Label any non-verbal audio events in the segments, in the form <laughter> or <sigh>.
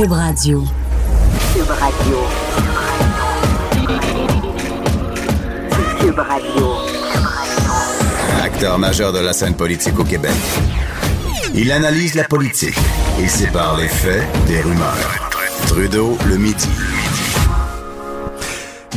Cube Radio. Cube Radio. Cube Radio. Acteur majeur de la scène politique au Québec. Il analyse la politique et sépare les faits des rumeurs. Trudeau le midi.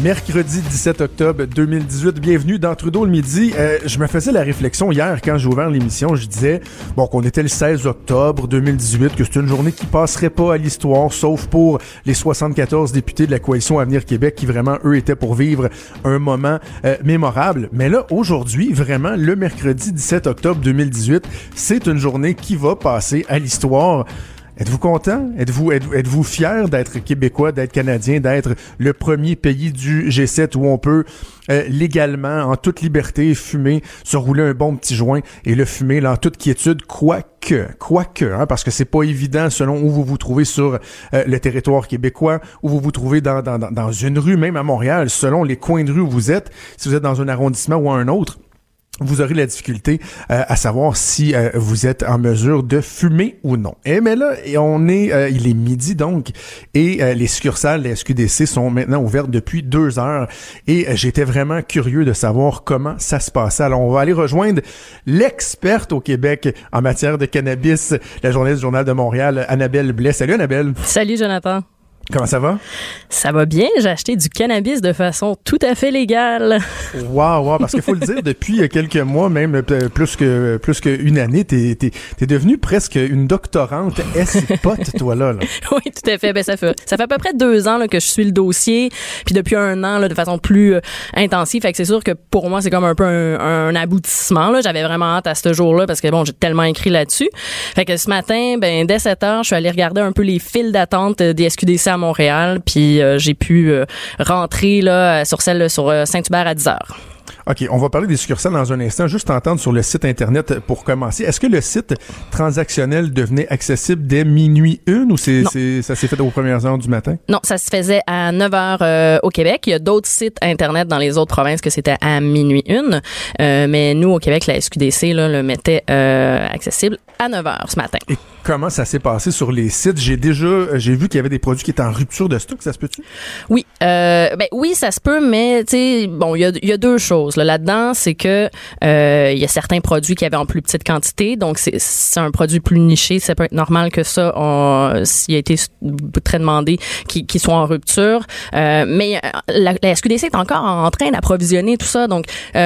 Mercredi 17 octobre 2018, bienvenue dans Trudeau le midi. Euh, je me faisais la réflexion hier quand j'ai ouvert l'émission, je disais bon qu'on était le 16 octobre 2018, que c'est une journée qui passerait pas à l'histoire, sauf pour les 74 députés de la coalition Avenir Québec qui vraiment eux étaient pour vivre un moment euh, mémorable. Mais là aujourd'hui, vraiment le mercredi 17 octobre 2018, c'est une journée qui va passer à l'histoire. Êtes-vous content? Êtes-vous êtes, vous fier d'être québécois, d'être canadien, d'être le premier pays du G7 où on peut euh, légalement, en toute liberté, fumer, se rouler un bon petit joint et le fumer là, en toute quiétude, quoique, quoique, hein, parce que c'est pas évident selon où vous vous trouvez sur euh, le territoire québécois, où vous vous trouvez dans, dans, dans une rue, même à Montréal, selon les coins de rue où vous êtes, si vous êtes dans un arrondissement ou un autre vous aurez la difficulté euh, à savoir si euh, vous êtes en mesure de fumer ou non. Et mais là, on est, euh, il est midi donc, et les succursales des SQDC sont maintenant ouvertes depuis deux heures. Et j'étais vraiment curieux de savoir comment ça se passait. Alors, on va aller rejoindre l'experte au Québec en matière de cannabis, la journaliste du Journal de Montréal, Annabelle Blais. Salut Annabelle. Salut Jonathan. Comment ça va? Ça va bien. J'ai acheté du cannabis de façon tout à fait légale. Wow, wow. Parce qu'il faut le dire, <laughs> depuis quelques mois, même euh, plus que plus qu'une année, t'es es, es devenue presque une doctorante S-pot, toi là, <laughs> Oui, tout à fait. Ben ça fait ça fait à peu près deux ans là, que je suis le dossier, puis depuis un an là, de façon plus euh, intensive. Fait que c'est sûr que pour moi c'est comme un peu un, aboutissement. J'avais vraiment hâte à ce jour-là parce que bon, j'ai tellement écrit là-dessus. Fait que ce matin, ben dès 7 heures, je suis allée regarder un peu les files d'attente des SQDC à Montréal, puis euh, j'ai pu euh, rentrer là sur celle sur euh, Saint-Hubert à 10 heures. OK, on va parler des succursales dans un instant. Juste entendre sur le site Internet pour commencer. Est-ce que le site transactionnel devenait accessible dès minuit une ou c'est, ça s'est fait aux premières heures du matin? Non, ça se faisait à 9 heures au Québec. Il y a d'autres sites Internet dans les autres provinces que c'était à minuit une. mais nous, au Québec, la SQDC là, le mettait accessible à 9 heures ce matin comment ça s'est passé sur les sites? J'ai déjà, euh, j'ai vu qu'il y avait des produits qui étaient en rupture de stock, ça se peut-tu? Oui, euh, ben oui, ça se peut, mais tu sais, bon, il y a, deux choses là, là-dedans, c'est que euh, il y a certains produits qui avaient en plus petite quantité, donc c'est un produit plus niché, ça peut être normal que ça, s'il a été très demandé, qu'il qu soit en rupture. Euh, mais la, la, SQDC est encore en train d'approvisionner tout ça, donc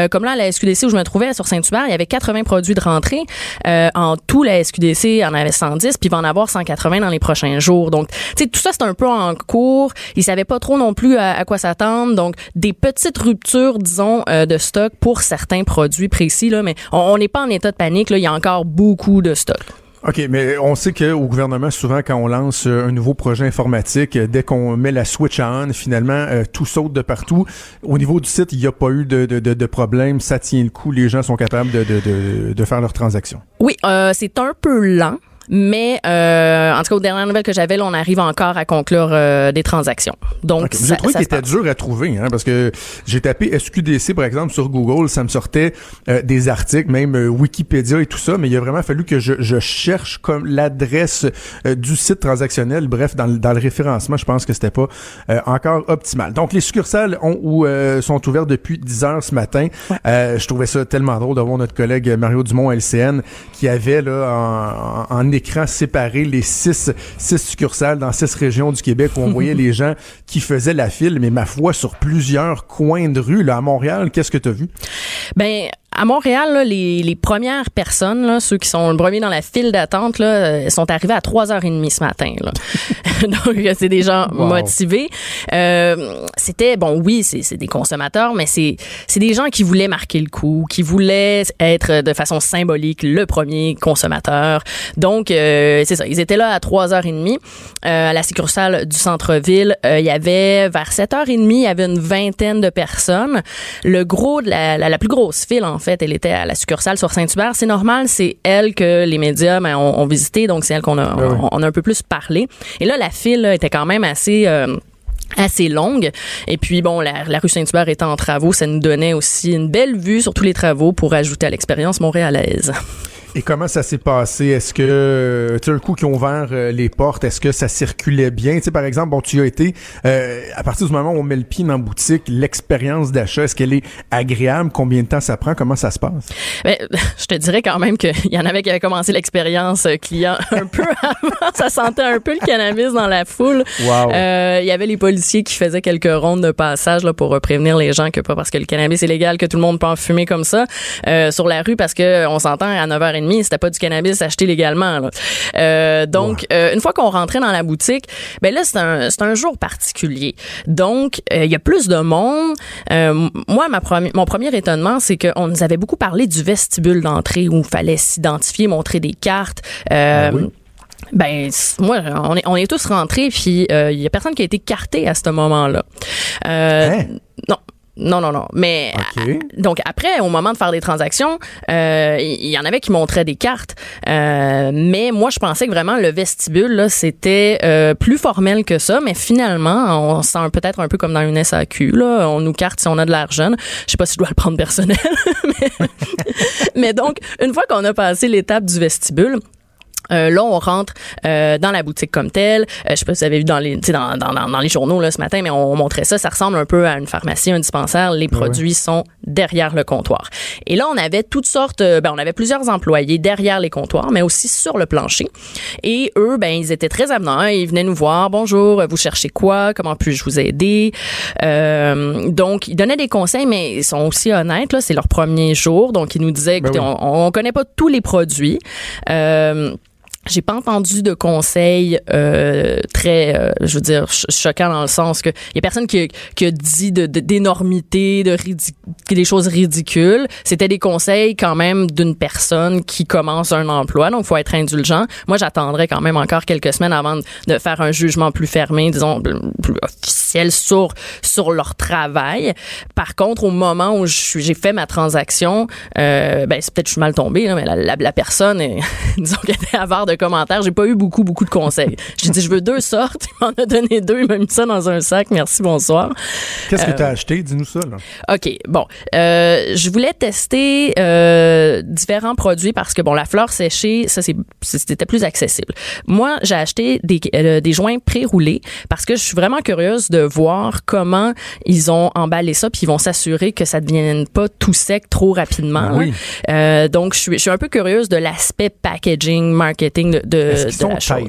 comme là, la SQDC où je me trouvais sur Saint-Hubert, il y avait 80 produits de rentrée. en tout, la SQDC en avait 100 puis il va en avoir 180 dans les prochains jours. Donc, tu sais, tout ça, c'est un peu en cours. Ils savaient pas trop non plus à, quoi s'attendre. Donc, des petites ruptures, disons, euh, de stock pour certains produits précis, là, mais on n'est pas en état de panique. Là, il y a encore beaucoup de stock. OK, mais on sait qu'au gouvernement, souvent, quand on lance euh, un nouveau projet informatique, euh, dès qu'on met la switch on, finalement, tout saute de partout. Au niveau du site, il n'y a pas eu de, de, de, problème. Ça tient le coup. Les gens sont capables de, de, de faire leurs transactions. Oui, c'est un peu lent. Mais euh, en tout cas, aux dernières nouvelles que j'avais, on arrive encore à conclure euh, des transactions. Donc, j'ai trouvé qu'il était dur à trouver, hein, parce que j'ai tapé SQDC par exemple sur Google, ça me sortait euh, des articles, même euh, Wikipédia et tout ça, mais il a vraiment fallu que je, je cherche comme l'adresse du site transactionnel. Bref, dans, dans le référencement, je pense que c'était pas encore optimal. Donc, les succursales ont, ou, sont ouvertes depuis 10 heures ce matin. je trouvais ça tellement drôle d'avoir notre collègue Mario Dumont LCN qui avait là en, en écran séparé les six, six succursales dans six régions du Québec où on voyait <laughs> les gens qui faisaient la file, mais ma foi, sur plusieurs coins de rue. Là, à Montréal, qu'est-ce que tu as vu? Ben, à Montréal, les, les, premières personnes, là, ceux qui sont le premier dans la file d'attente, là, euh, sont arrivés à 3h30 ce matin. Là. <laughs> Donc, c'est des gens motivés. Euh, c'était, bon, oui, c'est des consommateurs, mais c'est des gens qui voulaient marquer le coup, qui voulaient être de façon symbolique le premier consommateur. Donc, euh, c'est ça, ils étaient là à 3h30 euh, à la succursale du centre-ville. Euh, il y avait, vers 7h30, il y avait une vingtaine de personnes. Le gros, la, la, la plus grosse file, en fait, fait, elle était à la succursale sur Saint-Hubert. C'est normal, c'est elle que les médias ben, ont, visité, donc c'est elle qu'on a, on, a un peu plus parlé. Et là, la file était quand même assez... Euh, assez longue. Et puis, bon, la, rue Saint-Hubert étant en travaux, ça nous donnait aussi une belle vue sur tous les travaux pour ajouter à l'expérience montréalaise. Et comment ça s'est passé? Est-ce que, euh, tu sais, un coup qu'ils ont ouvert euh, les portes, est-ce que ça circulait bien? Tu sais, par exemple, bon, tu as été, euh, à partir du moment où on met le pied dans la boutique, l'expérience d'achat, est-ce qu'elle est agréable? Combien de temps ça prend? Comment ça se passe? Ben, <laughs> je te dirais quand même qu'il y en avait qui avaient commencé l'expérience client <laughs> un peu avant. Ça sentait un peu le cannabis dans la foule. Wow. Il y avait les policiers qui faisaient quelques rondes de passage là, pour prévenir les gens que pas parce que le cannabis est légal que tout le monde peut en fumer comme ça sur la rue parce que on s'entend à 9h30 c'était pas du cannabis acheté légalement. Là. Euh, donc, euh, une fois qu'on rentrait dans la boutique, ben là, c'est un, c'est un jour particulier. Donc, euh, il y a plus de monde. moi, ma mon premier étonnement, c'est qu'on nous avait beaucoup parlé du vestibule d'entrée où il fallait s'identifier, montrer des cartes. Ah oui. Ben moi on est on est tous rentrés puis il y a personne qui a été carté à ce moment-là. Hein? Non, non, non, non. Mais OK. donc après, au moment de faire des transactions, euh, il y, en avait qui montraient des cartes. Euh, mais moi, je pensais que vraiment le vestibule là, c'était euh, plus formel que ça. Mais finalement, on sent peut-être un peu comme dans une SAQ. Là, on nous carte si on a de l'argent. Je sais pas si je dois le prendre personnel. <laughs> mais, mais donc, une fois qu'on a passé l'étape du vestibule, euh, là, on rentre euh, dans la boutique comme telle. Euh, je sais pas si vous avez vu dans les, dans, dans, dans, les journaux là, ce matin, mais on, montrait ça. Ça ressemble un peu à une pharmacie, un dispensaire. Les produits sont derrière le comptoir. Et là, on avait toutes sortes. Euh, ben, on avait plusieurs employés derrière les comptoirs, mais aussi sur le plancher. Et eux, ben, ils étaient très avenants. Ils venaient nous voir. Bonjour, vous cherchez quoi? Comment puis-je vous aider? Donc, ils donnaient des conseils, mais ils sont aussi honnêtes. Là, c'est leur premier jour, donc ils nous disaient, Ben écoutez, oui. on, on connaît pas tous les produits. J'ai pas entendu de conseils euh, très, euh, je veux dire, ch- choquants dans le sens que il y a personne qui, qui a dit de, de- d'énormité, de ridic- des choses ridicules. C'était des conseils quand même d'une personne qui commence un emploi, donc faut être indulgent. Moi, j'attendrais quand même encore quelques semaines avant de, de faire un jugement plus fermé, disons plus officiel sur sur leur travail. Par contre, au moment où j'ai fait ma transaction, euh, ben c'est peut-être que je suis mal tombé, là, mais la, la, la personne, est, <laughs> disons qu'elle était avare de commentaires. J'ai pas eu beaucoup beaucoup de conseils. J'ai dit je veux deux sortes. <laughs> Il m'en a donné deux. Il m'a mis ça dans un sac. Merci, bonsoir. Qu'est-ce que Euh, tu as acheté? Dis-nous ça, là. OK, bon. Euh, je voulais tester euh, différents produits parce que, bon, la fleur séchée, ça, c'était plus accessible. Moi, j'ai acheté des, des joints pré-roulés parce que je suis vraiment curieuse de voir comment ils ont emballé ça puis ils vont s'assurer que ça ne devienne pas tout sec trop rapidement. Ben oui. donc, je suis, je suis un peu curieuse de l'aspect packaging, marketing de, de, de sont la chose.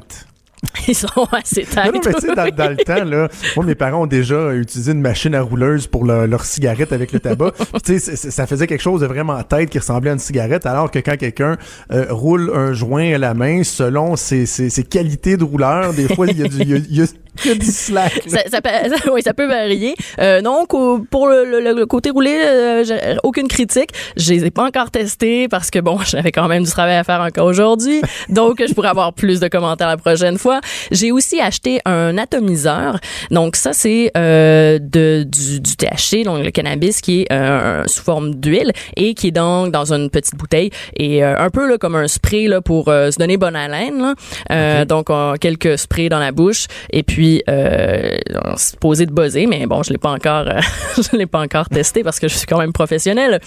<laughs> Ils sont assez Non, têtes. non, mais tu sais, dans, dans le temps, là, moi, mes parents ont déjà utilisé une machine à rouleuse pour le- leur cigarette avec le tabac. <laughs> Tu sais, ça faisait quelque chose de vraiment tête qui ressemblait à une cigarette, alors que quand quelqu'un euh, roule un joint à la main, selon ses, ses, ses qualités de rouleur, des fois, il y a du, il y a, il y a- il y a du slack. là. ça, ça, peut, <laughs> ça- oui, ça peut varier. Euh, non, pour le, le- le côté roulé, euh, aucune critique. Je les ai pas encore testés parce que bon, <laughs> j'avais quand même du travail à faire encore aujourd'hui. Donc, je pourrais avoir plus de commentaires la prochaine fois. J'ai aussi acheté un atomiseur. Donc, ça, c'est euh, de, du, du THC, donc le cannabis qui est euh, sous forme d'huile et qui est donc dans une petite bouteille et euh, un peu là, comme un spray là, pour euh, se donner bonne haleine. Là. Euh, Donc, on quelques sprays dans la bouche et puis euh, s'est posé de buzzer, mais bon, je l'ai pas encore, euh, <laughs> je l'ai pas encore testé parce que je suis quand même professionnelle.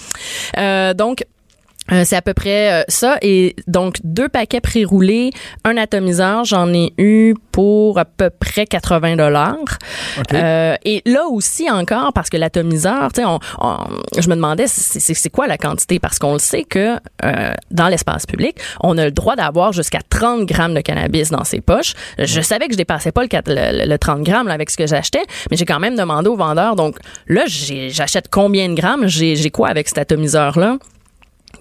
Euh, donc euh, c'est à peu près euh, ça. Et donc, deux paquets pré-roulés, un atomiseur, j'en ai eu pour à peu près 80 dollars. Euh, et là aussi encore, parce que l'atomiseur, tu sais, on, on- je me demandais c'est c'est- c'est quoi la quantité, parce qu'on le sait que euh, dans l'espace public, on a le droit d'avoir jusqu'à 30 grammes de cannabis dans ses poches. Je savais que je dépassais pas le, le, le 30 grammes là, avec ce que j'achetais, mais j'ai quand même demandé au vendeur. Donc là, j'ai- j'achète combien de grammes, j'ai j'ai quoi avec cet atomiseur-là?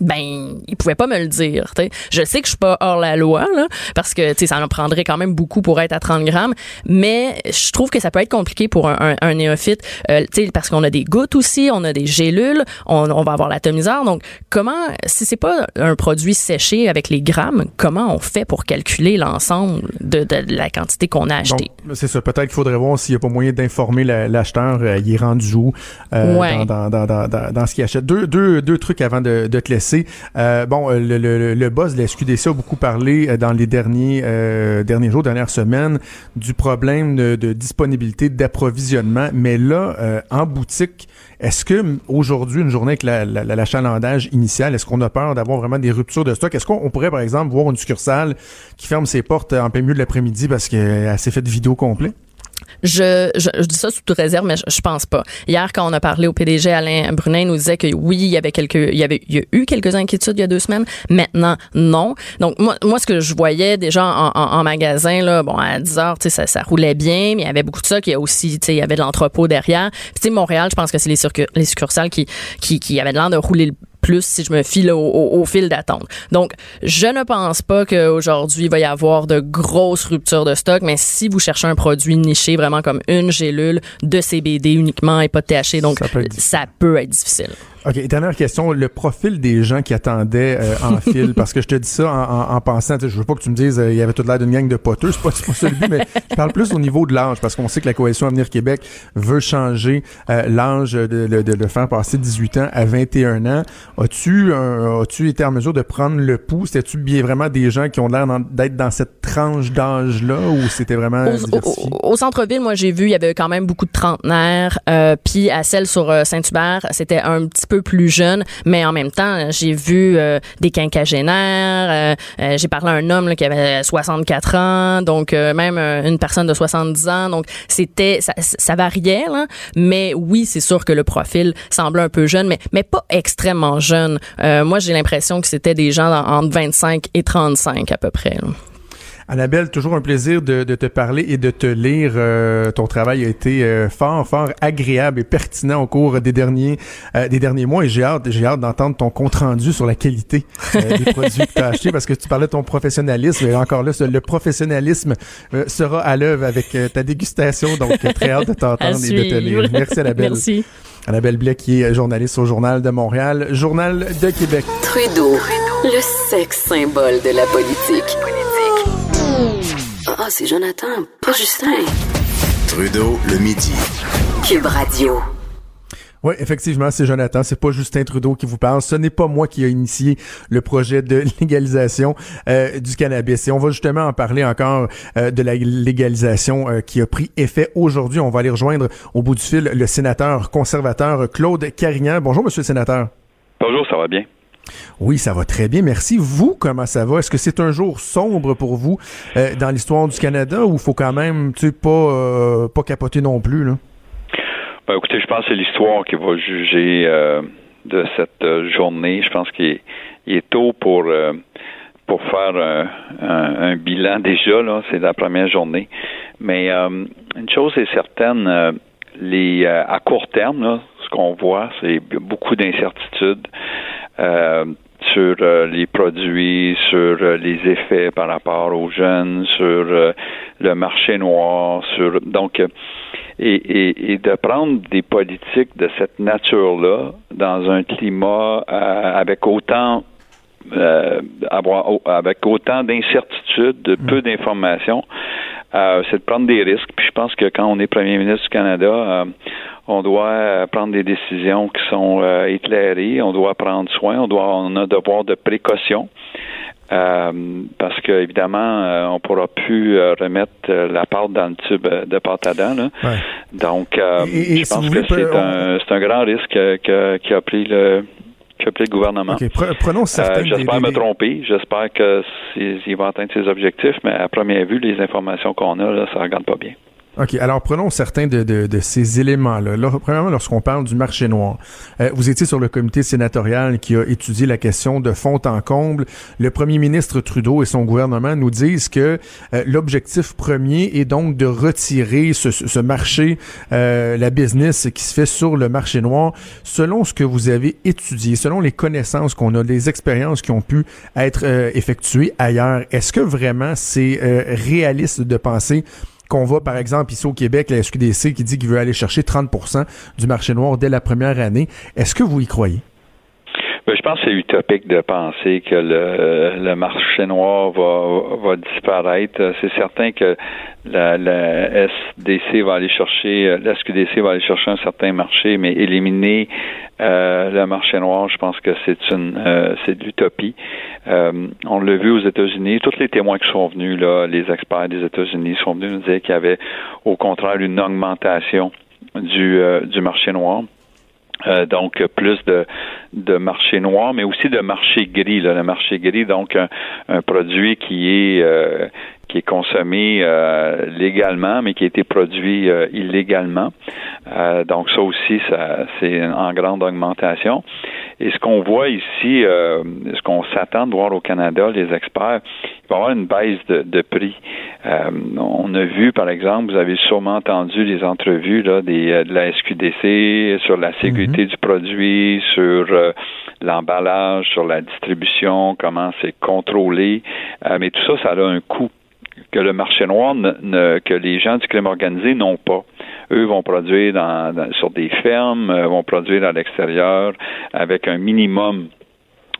Ben il pouvait pas me le dire. t'sais. Je sais que je suis pas hors la loi là, parce que ça en prendrait quand même beaucoup pour être à 30 grammes, mais je trouve que ça peut être compliqué pour un, un- un néophyte, euh, parce qu'on a des gouttes aussi, on a des gélules, on, on va avoir l'atomiseur. Donc comment, si c'est pas un produit séché avec les grammes, comment on fait pour calculer l'ensemble de, de la quantité qu'on a acheté? C'est ça. Peut-être qu'il faudrait voir s'il n'y a pas moyen d'informer la- l'acheteur. euh, il est rendu où euh, Ouais. dans, dans, dans, dans, dans, dans ce qu'il achète. Deux, deux, deux trucs avant de, de te laisser. Euh, bon, le, le, le, boss de la SQDC a beaucoup parlé dans les derniers derniers jours, dernières semaines, du problème de, de disponibilité, d'approvisionnement. Mais là, en boutique, est-ce que aujourd'hui, une journée avec l'achalandage la, initial, est-ce qu'on a peur d'avoir vraiment des ruptures de stock? Est-ce qu'on pourrait, par exemple, voir une succursale qui ferme ses portes en plein milieu de l'après-midi parce qu'elle s'est fait vidéo complet? Je, je, dis ça sous toute réserve, mais je, pense pas. Hier, quand on a parlé au PDG Alain Brunet, nous disait que oui, il y avait quelques, il y avait, il y a eu quelques inquiétudes il y a deux semaines. Maintenant, non. Donc moi, moi, ce que je voyais déjà en, en, magasin là, bon à 10 heures, ça, ça roulait bien, mais il y avait beaucoup de ça. Qui a aussi, il y avait de l'entrepôt derrière. Puis Montréal, je pense que c'est les, les succursales qui, qui, qui avaient l'air de rouler le plus si je me file au, fil d'attente. Donc, je ne pense pas qu'aujourd'hui, il va y avoir de grosses ruptures de stock, mais si vous cherchez un produit niché, vraiment comme une gélule de CBD uniquement et pas de THC, donc ça peut être difficile. OK, dernière question. Le profil des gens qui attendaient euh, en <laughs> fil, parce que je te dis ça en, en, pensant, je veux pas que tu me dises euh, il y avait toute l'air d'une gang de poteux, c'est pas, pas ça le but, mais je parle plus au niveau de l'âge, parce qu'on sait que la Coalition Avenir Québec veut changer euh, l'âge de, de, de, le faire passer 18 ans à 21 ans. As-tu as-tu été en mesure de prendre le pouls? C'était-tu bien vraiment des gens qui ont l'air d'être dans cette tranche d'âge-là ou c'était vraiment Au, au, centre-ville, moi, j'ai vu, il y avait quand même beaucoup de trentenaires, puis à celle sur Saint-Hubert, c'était un petit peu plus jeune, mais en même temps, j'ai vu euh, des quinquagénaires, euh, euh, j'ai parlé à un homme qui avait 64 ans, donc même une personne de 70 ans, donc c'était ça, ça variait, là, mais oui, c'est sûr que le profil semblait un peu jeune, mais mais pas extrêmement jeune. moi, j'ai l'impression que c'était des gens entre 25 et 35 à peu près. Là. Annabelle, toujours un plaisir de, te parler et de te lire. Euh, ton travail a été euh, fort, fort agréable et pertinent au cours des derniers euh, des derniers mois et j'ai hâte, j'ai hâte d'entendre ton compte rendu sur la qualité des <laughs> produits que tu as achetés parce que tu parlais de ton professionnalisme et encore là, le professionnalisme sera à l'œuvre avec ta dégustation. Donc, très hâte de <laughs> t'entendre et de te lire. Merci Annabelle. Merci. Annabelle Blais qui est journaliste au Journal de Montréal, Journal de Québec. Trudeau, le sexe symbole de la politique. Ah, c'est Jonathan, pas Justin. Trudeau, le midi. Cube Radio. Oui, effectivement, c'est Jonathan. C'est pas Justin Trudeau qui vous parle. Ce n'est pas moi qui a initié le projet de <laughs> légalisation euh, du cannabis. Et on va justement en parler encore euh, de la légalisation euh, qui a pris effet aujourd'hui. On va aller rejoindre au bout du fil le sénateur conservateur Claude Carignan. Bonjour, monsieur le sénateur. Bonjour, ça va bien? Oui, ça va très bien. Merci. Vous, comment ça va? Est-ce que c'est un jour sombre pour vous euh, dans l'histoire du Canada ou faut quand même, tu sais, pas, euh, capoter non plus, là? Ben, écoutez, je pense que c'est l'histoire qui va juger euh, de cette journée. Je pense qu'il est, tôt pour faire un, bilan <laughs> déjà, là, c'est la première journée. Mais une chose est certaine, à court terme, ce qu'on voit, c'est beaucoup d'incertitudes. Euh, sur euh, les produits, sur euh, les effets par rapport aux jeunes, sur le marché noir, sur donc et, et, de prendre des politiques de cette nature-là dans un climat avec autant avoir avec autant d'incertitudes, de peu mm. d'informations, c'est de prendre des risques. Puis je pense que quand on est premier ministre du Canada, on doit euh, prendre des décisions qui sont euh, éclairées, on doit prendre soin, on doit on a devoir de précaution. Euh, parce que évidemment, on pourra plus remettre la pâte dans le tube de pâte à dents. Donc, je pense que c'est un, c'est un grand risque qui a pris le qui le gouvernement. prenons certains J'espère me tromper. J'espère qu'il va atteindre ses objectifs, mais à première vue, les informations qu'on a, là, ça ne regarde pas bien. OK. Alors, prenons certains de, de, de ces éléments-là. premièrement, lorsqu'on parle du marché noir, euh, vous étiez sur le comité sénatorial qui a étudié la question de fond en comble. Le premier ministre Trudeau et son gouvernement nous disent que euh, l'objectif premier est donc de retirer ce, ce marché, euh, la business qui se fait sur le marché noir. Selon ce que vous avez étudié, selon les connaissances qu'on a, les expériences qui ont pu être effectuées ailleurs, est-ce que vraiment c'est réaliste de penser qu'on voit, par exemple, ici au Québec, la SQDC qui dit qu'il veut aller chercher 30% du marché noir dès la première année. Est-ce que vous y croyez? Ben, je pense que c'est utopique de penser que le, le marché noir va, va disparaître. C'est certain que la, la, SDC va aller chercher, la SQDC va aller chercher un certain marché, mais éliminer euh, le marché noir, je pense que c'est une euh, c'est de l'utopie. Euh, on l'a vu aux États-Unis. Tous les témoins qui sont venus, là, les experts des États-Unis sont venus nous dire qu'il y avait au contraire une augmentation du, du marché noir. Euh, donc plus de, de marché noir, mais aussi de marché gris. Là, le marché gris, donc un, produit qui est euh, qui est consommé euh, légalement, mais qui a été produit illégalement. donc ça aussi, ça c'est en grande augmentation. Et ce qu'on voit ici, ce qu'on s'attend de voir au Canada, les experts, il va y avoir une baisse de, de prix. on a vu, par exemple, vous avez sûrement entendu les entrevues là, des, de la SQDC sur la sécurité du produit, sur euh, l'emballage, sur la distribution, comment c'est contrôlé. Euh, mais tout ça, ça a un coût que le marché noir, ne, que les gens du crime organisé n'ont pas. Eux vont produire dans, sur des fermes, euh, vont produire à l'extérieur avec un minimum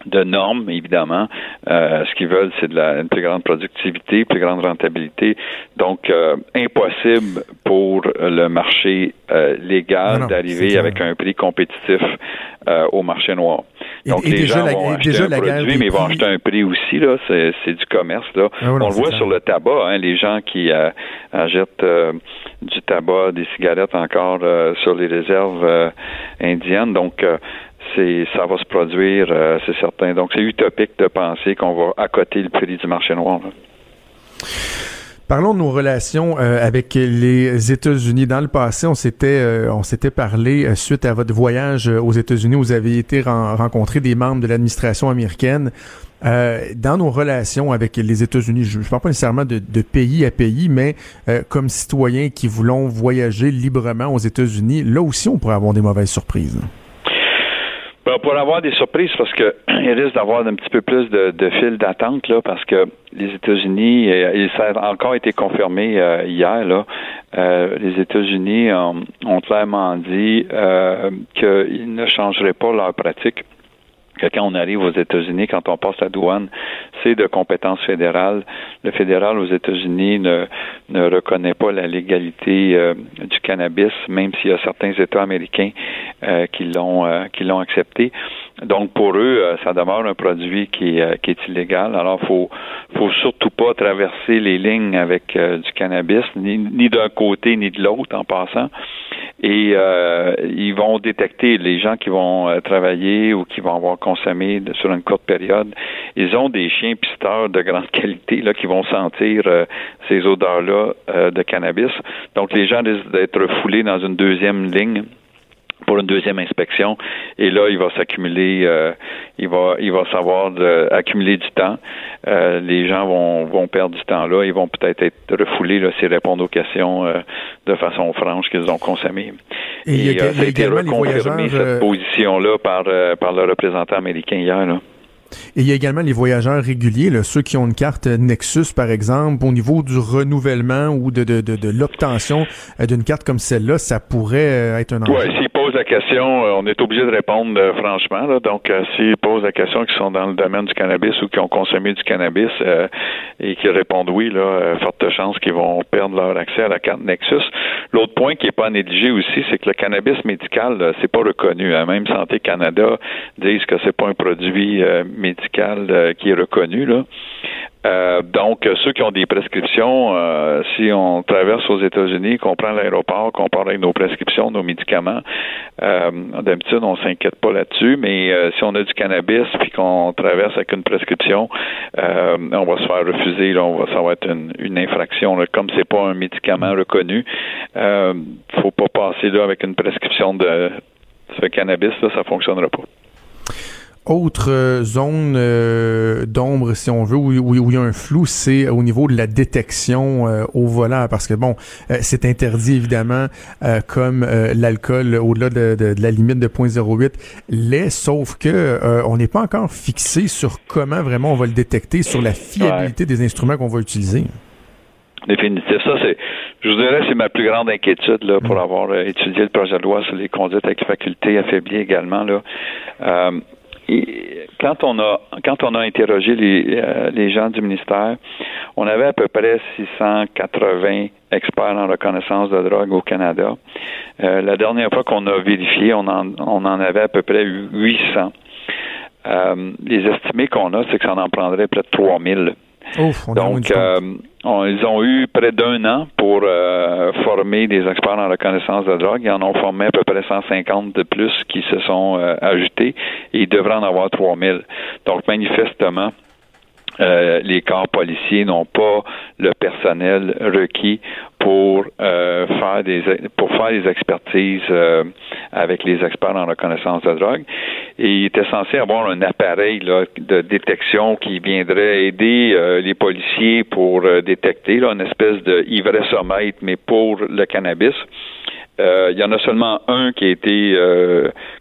de normes, évidemment. Euh, ce qu'ils veulent, c'est de la une plus grande productivité, plus grande rentabilité. Donc, euh, impossible pour le marché euh, légal d'arriver avec un prix compétitif au marché noir. Donc, les gens vont acheter un produit, mais ils vont acheter un prix aussi. Là, c'est, du commerce. Là. Ah On le voit sur le tabac. Hein, les gens qui achètent du tabac, des cigarettes encore sur les réserves indiennes. Donc, c'est ça va se produire, euh, c'est certain. Donc, c'est utopique de penser qu'on va accoter le prix du marché noir. Parlons de nos relations euh, avec les États-Unis. Dans le passé, on s'était euh, on s'était parlé suite à votre voyage aux États-Unis. Vous avez été rencontrer des membres de l'administration américaine. dans nos relations avec les États-Unis, je ne parle pas nécessairement de, pays à pays, mais comme citoyens qui voulons voyager librement aux États-Unis, là aussi, on pourrait avoir des mauvaises surprises. Ben, pour avoir des surprises, parce que <clears throat> il risque d'avoir un petit peu plus de, de fil d'attente là, parce que les États-Unis, et, ça a encore été confirmé euh, hier là, euh, les États-Unis ont, ont, clairement dit euh, qu'ils ne changeraient pas leur pratique quand on arrive aux États-Unis, quand on passe la douane, c'est de compétence fédérale. Le fédéral aux États-Unis ne, reconnaît pas la légalité euh, du cannabis, même s'il y a certains États américains euh, euh, qui l'ont accepté. Donc pour eux, ça demeure un produit qui, qui est illégal. Alors faut faut surtout pas traverser les lignes avec du cannabis, ni, ni d'un côté ni de l'autre en passant et euh, ils vont détecter les gens qui vont euh, travailler ou qui vont avoir consommé sur une courte période. Ils ont des chiens pisteurs de grande <laughs> qualité là qui vont sentir euh, ces odeurs-là de cannabis. Donc les gens risquent d'être foulés dans une deuxième ligne pour une deuxième inspection. Et là, il va s'accumuler, euh, il va, il va savoir de, accumuler du temps. Euh, les gens vont, vont perdre du temps là. Ils vont peut-être être refoulés là, s'ils répondent aux questions euh, de façon franche qu'ils ont consommées. Et, il y a, ça a été reconfirmé cette position-là par, par le représentant américain hier. Là. Et il y a également les voyageurs réguliers, là, ceux qui ont une carte Nexus, par exemple, au niveau du renouvellement ou de, de, de, de l'obtention d'une carte comme celle-là, ça pourrait être un enjeu. Oui, la question, euh, on est obligé de répondre franchement. Là, donc, s'ils posent la question qui sont dans le domaine du cannabis ou qui ont consommé du cannabis et qui répondent oui, là, forte chance qu'ils vont perdre leur accès à la carte Nexus. L'autre point qui n'est pas négligé aussi, c'est que le cannabis médical, c'est pas reconnu. Hein. Même Santé Canada disent que c'est pas un produit médical euh, qui est reconnu. Là. Euh, donc, ceux qui ont des prescriptions, euh, si on traverse aux États-Unis, qu'on prend l'aéroport, qu'on part avec nos prescriptions, nos médicaments, d'habitude, on s'inquiète pas là-dessus, mais si on a du cannabis puis qu'on traverse avec une prescription, on va se faire refuser, là, on va, ça va être une, une infraction. Là. Comme c'est pas un médicament reconnu, faut pas passer là avec une prescription de ce cannabis, là, ça fonctionnera pas. Autre euh, zone euh, d'ombre, si on veut, où, il y a un flou, c'est au niveau de la détection euh, au volant, parce que bon, c'est interdit évidemment, comme l'alcool au-delà de, la limite de 0.08 l'est, sauf que on n'est pas encore fixé sur comment vraiment on va le détecter, sur la fiabilité des instruments qu'on va utiliser. Définitif. Ça, c'est, je vous dirais, c'est ma plus grande inquiétude là, pour mm. avoir étudié le projet de loi sur les conduites avec faculté affaiblie également. Là quand on a quand on a interrogé les, les gens du ministère, on avait à peu près 680 experts en reconnaissance de drogue au Canada. la dernière fois qu'on a vérifié, on en, on en avait à peu près 800. les estimés qu'on a, c'est que ça en prendrait près de 3000. Donc, euh, ils ont eu près d'un an pour euh, former des experts en reconnaissance de drogue. Ils en ont formé à peu près 150 de plus qui se sont euh, ajoutés et ils devraient en avoir 3000. Donc, manifestement, euh, les corps policiers n'ont pas le personnel requis pour euh, faire des pour faire des expertises euh, avec les experts en reconnaissance de drogue. Et il était censé avoir un appareil là, de détection qui viendrait aider les policiers pour détecter là, une espèce de ivresomètre, mais pour le cannabis. Il y en a seulement un qui a été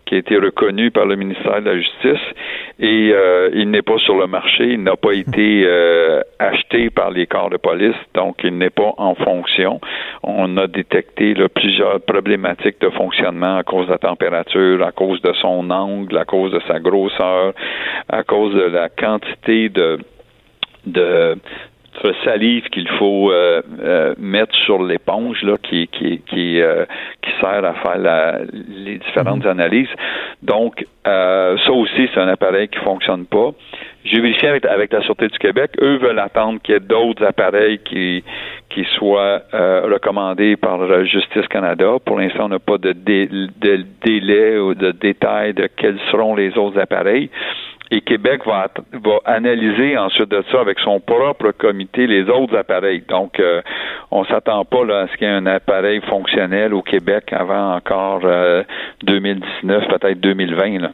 qui a été reconnu par le ministère de la Justice et euh, il n'est pas sur le marché, il n'a pas été euh, acheté par les corps de police, donc il n'est pas en fonction. On a détecté plusieurs problématiques de fonctionnement à cause de la température, à cause de son angle, à cause de sa grosseur, à cause de la quantité de de salive qu'il faut euh, euh, mettre sur l'éponge là qui qui qui, euh, qui sert à faire la, les différentes mhm. analyses. Donc ça aussi c'est un appareil qui fonctionne pas. J'ai vérifié avec, avec, la Sûreté du Québec. Eux veulent attendre qu'il y ait d'autres appareils qui, qui soient recommandés par Justice Canada. Pour l'instant, on n'a pas de, de, délai ou de détails de quels seront les autres appareils et Québec va, va analyser ensuite de ça avec son propre comité les autres appareils. Donc, euh, on s'attend pas là, à ce qu'il y ait un appareil fonctionnel au Québec avant encore 2019, euh, peut-être 2020. Là.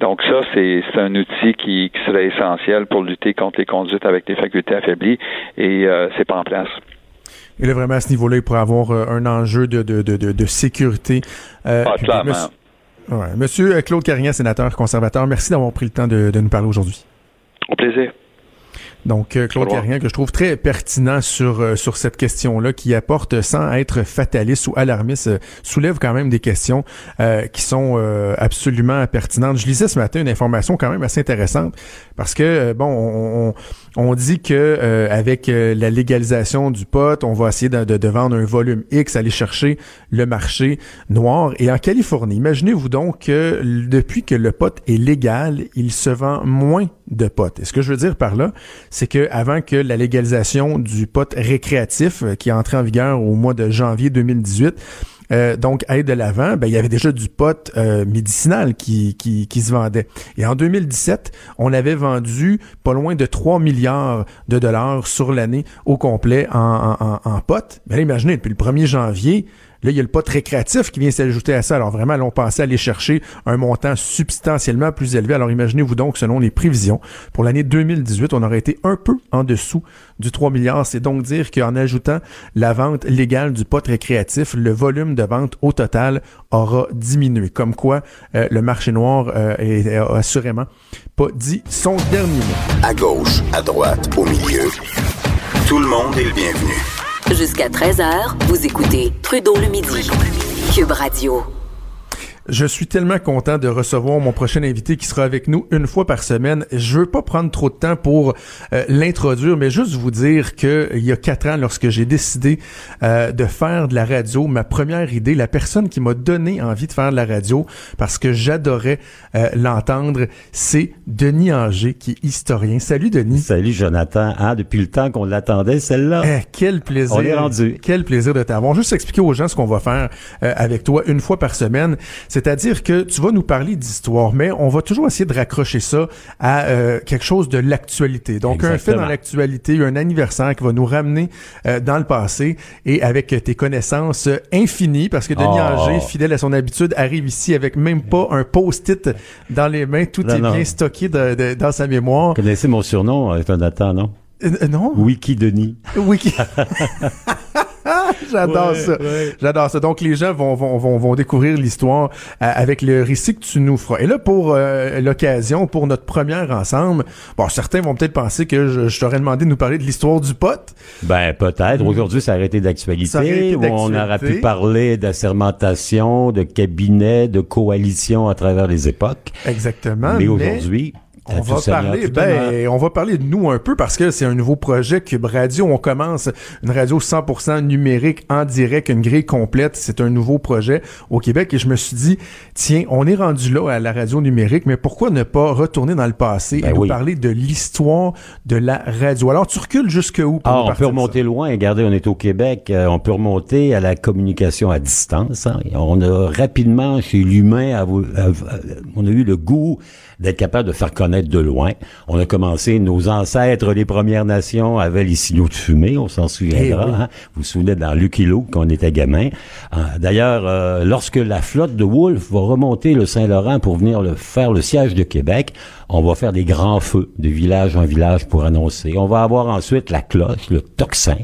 Donc ça, c'est un outil qui, qui, serait essentiel pour lutter contre les conduites avec les facultés affaiblies et euh, c'est pas en place. Et là, vraiment, à ce niveau-là, il pourrait avoir euh, un enjeu de, de, de, de sécurité. Euh, ah, clairement. Monsieur euh, Claude Carignan, sénateur conservateur, merci d'avoir pris le temps de, de nous parler aujourd'hui. Au plaisir. Donc, euh, Claude Carrien, que je trouve très pertinent sur, euh, sur cette question-là, qui apporte, sans être fataliste ou alarmiste, euh, soulève quand même des questions qui sont absolument pertinentes. Je lisais ce matin une information quand même assez intéressante, parce que, bon, on, on dit que avec la légalisation du pot, on va essayer de, de, vendre un volume X, aller chercher le marché noir. Et en Californie, imaginez-vous donc que depuis que le pot est légal, il se vend moins de pot. Et ce que je veux dire par là, c'est que avant que la légalisation du pot récréatif, euh, qui est entré en vigueur au mois de janvier 2018, euh, donc aille de l'avant, ben, il y avait déjà du pot euh, médicinal qui, qui, se vendait. Et en 2017, on avait vendu pas loin de 3 milliards de dollars sur l'année au complet en, en, pot. Mais là, imaginez, depuis le 1er janvier, Là, il y a le pot récréatif qui vient s'ajouter à ça. Alors vraiment, là, on pensait aller chercher un montant substantiellement plus élevé. Alors imaginez-vous donc, selon les prévisions, pour l'année 2018, on aurait été un peu en dessous du 3 milliards. C'est donc dire qu'en ajoutant la vente légale du pot récréatif, le volume de vente au total aura diminué. Comme quoi, euh, le marché noir euh, est, est assurément pas dit son dernier mot. À gauche, à droite, au milieu, tout le monde est le bienvenu. Jusqu'à 13h, vous écoutez Trudeau le midi. Cube Radio. Je suis tellement content de recevoir mon prochain invité qui sera avec nous une fois par semaine. Je veux pas prendre trop de temps pour euh, l'introduire, mais juste vous dire que il y a quatre ans, lorsque j'ai décidé euh, de faire de la radio, ma première idée, la personne qui m'a donné envie de faire de la radio, parce que j'adorais euh, l'entendre, c'est Denis Anger, qui est historien. Salut Denis. Salut Jonathan. Ah, depuis le temps qu'on l'attendait, celle-là. Eh, quel plaisir. On est rendu. Quel plaisir de t'avoir. Juste expliquer aux gens ce qu'on va faire avec toi une fois par semaine. C'est-à-dire que tu vas nous parler d'histoire, mais on va toujours essayer de raccrocher ça à euh, quelque chose de l'actualité. Donc, un fait dans l'actualité, un anniversaire qui va nous ramener euh, dans le passé et avec tes connaissances infinies, parce que Denis oh. fidèle à son habitude, arrive ici avec même pas un post-it dans les mains. Tout est bien stocké dans sa mémoire. Vous connaissez mon surnom, Jonathan, non? Euh, non? Wiki Denis. Wiki. <laughs> <laughs> J'adore Ouais, ça. ouais. J'adore ça. Donc les gens vont vont vont, vont découvrir l'histoire euh, avec le récit que tu nous feras. Et là pour euh, l'occasion, pour notre première ensemble, bon certains vont peut-être penser que je, je t'aurais demandé de nous parler de l'histoire du pote. Ben peut-être. Aujourd'hui, ça aurait été d'actualité. On aurait d'actualité. pu parler d'assermentation, de cabinet, de coalition à travers les époques. Exactement. mais aujourd'hui, On va parler, ben, on va parler de nous un peu parce que c'est un nouveau projet Cube Radio. On commence une radio 100% numérique en direct, une grille complète. C'est un nouveau projet au Québec et je me suis dit, tiens, on est rendu là à la radio numérique, mais pourquoi ne pas retourner dans le passé Ben et nous oui. parler de l'histoire de la radio? Alors, tu recules jusque où? pour Ah, nous on peut remonter loin. Regardez, on est au Québec. euh, on peut remonter à la communication à distance. hein. On a rapidement, chez l'humain, on a eu le goût d'être capable de faire connaître de loin. On a commencé, nos ancêtres, les Premières Nations, avaient les signaux de fumée, on s'en souviendra. Eh oui. hein. Vous vous souvenez dans Lucky Luke, quand on était gamin. Euh, D'ailleurs, euh, lorsque la flotte de Wolfe va remonter le Saint-Laurent pour venir le, faire le siège de Québec, on va faire des grands feux de village en village pour annoncer. On va avoir ensuite la cloche, le tocsin.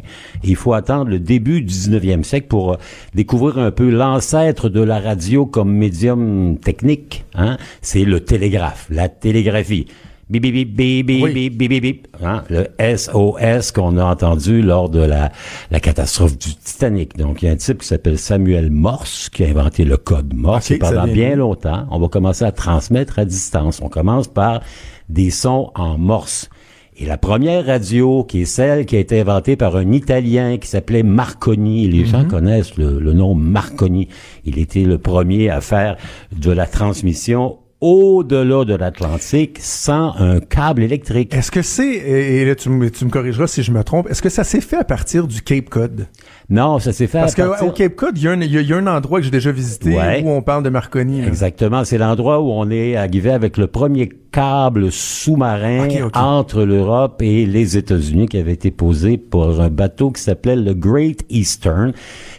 Il faut attendre le début du 19e siècle pour euh, découvrir un peu l'ancêtre de la radio comme médium technique. Hein? C'est le télégraphe, la télégraphie. Bip, bip, bip, bip, Oui. bip, bip, hein, le SOS qu'on a entendu lors de la, la catastrophe du Titanic. Donc, il y a un type qui s'appelle Samuel Morse qui a inventé le code Morse. Ok, et pendant bien longtemps, on va commencer à transmettre à distance. On commence par des sons en Morse. Et la première radio, qui est celle qui a été inventée par un Italien qui s'appelait Marconi, les gens connaissent le, le nom Marconi. Il était le premier à faire de la transmission au-delà de l'Atlantique sans un câble électrique. Est-ce que c'est, et là tu me, tu me corrigeras si je me trompe, est-ce que ça s'est fait à partir du Cape Cod? Non, ça s'est fait Parce à partir... qu'au Cape Cod, il y, a un- il y a- il y a un endroit que j'ai déjà visité Ouais. où on parle de Marconi. là. Exactement, c'est l'endroit où on est arrivé avec le premier câble sous-marin entre l'Europe et les États-Unis qui avait été posé pour un bateau qui s'appelait le Great Eastern,